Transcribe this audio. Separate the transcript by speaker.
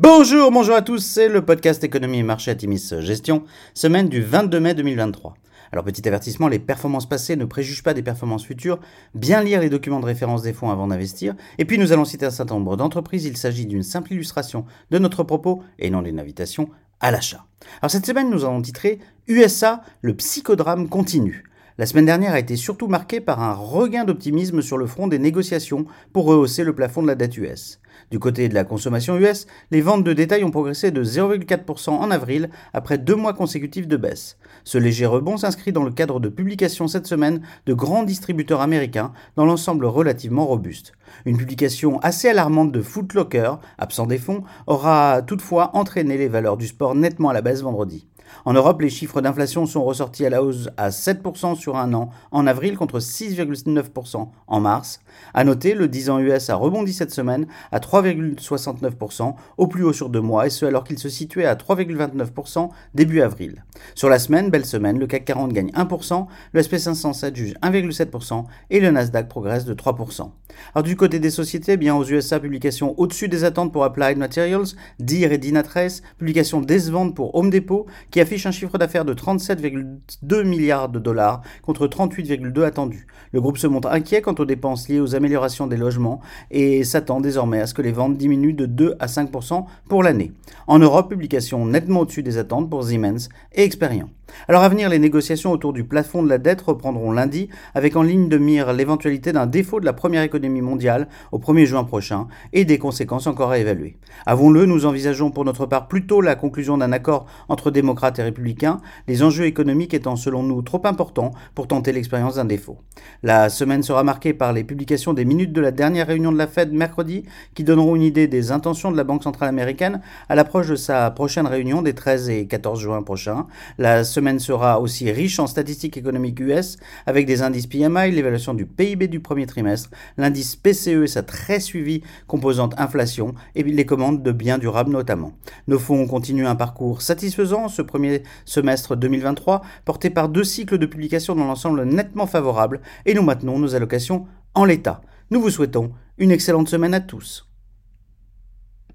Speaker 1: Bonjour, bonjour à tous, c'est le podcast Économie et Marché à Timis Gestion, semaine du 22 mai 2023. Alors petit avertissement, les performances passées ne préjugent pas des performances futures, bien lire les documents de référence des fonds avant d'investir, et puis nous allons citer un certain nombre d'entreprises, il s'agit d'une simple illustration de notre propos et non d'une invitation à l'achat. Alors cette semaine nous allons titrer USA, le psychodrame continue. La semaine dernière a été surtout marquée par un regain d'optimisme sur le front des négociations pour rehausser le plafond de la dette US. Du côté de la consommation US, les ventes de détail ont progressé de 0,4% en avril après deux mois consécutifs de baisse. Ce léger rebond s'inscrit dans le cadre de publications cette semaine de grands distributeurs américains dans l'ensemble relativement robuste. Une publication assez alarmante de Foot Locker, absent des fonds, aura toutefois entraîné les valeurs du sport nettement à la baisse vendredi. En Europe, les chiffres d'inflation sont ressortis à la hausse à 7% sur un an en avril contre 6,9% en mars. À noter, le 10 ans US a rebondi cette semaine à 3,69% au plus haut sur deux mois et ce alors qu'il se situait à 3,29% début avril. Sur la semaine, belle semaine, le CAC 40 gagne 1%, le SP500 s'adjuge 1,7% et le Nasdaq progresse de 3%. Alors du côté des sociétés, eh bien aux USA, publication au-dessus des attentes pour Applied Materials, Deere et Dynatrace, publication décevante pour Home Depot qui affiche un chiffre d'affaires de 37,2 milliards de dollars contre 38,2 attendus. Le groupe se montre inquiet quant aux dépenses liées aux améliorations des logements et s'attend désormais à ce que les ventes diminuent de 2 à 5% pour l'année. En Europe, publication nettement au-dessus des attentes pour Siemens et Experian. Alors à venir, les négociations autour du plafond de la dette reprendront lundi, avec en ligne de mire l'éventualité d'un défaut de la première économie mondiale au 1er juin prochain et des conséquences encore à évaluer. Avons-le, nous envisageons pour notre part plutôt la conclusion d'un accord entre démocrates et républicains, les enjeux économiques étant selon nous trop importants pour tenter l'expérience d'un défaut. La semaine sera marquée par les publications des minutes de la dernière réunion de la Fed mercredi, qui donneront une idée des intentions de la Banque centrale américaine à l'approche de sa prochaine réunion des 13 et 14 juin prochains. La semaine sera aussi riche en statistiques économiques US, avec des indices PMI, l'évaluation du PIB du premier trimestre, l'indice PCE et sa très suivie composante inflation, et les commandes de biens durables notamment. Nos fonds continuent un parcours satisfaisant ce premier semestre 2023, porté par deux cycles de publication dans l'ensemble nettement favorables, et nous maintenons nos allocations en l'état. Nous vous souhaitons une excellente semaine à tous.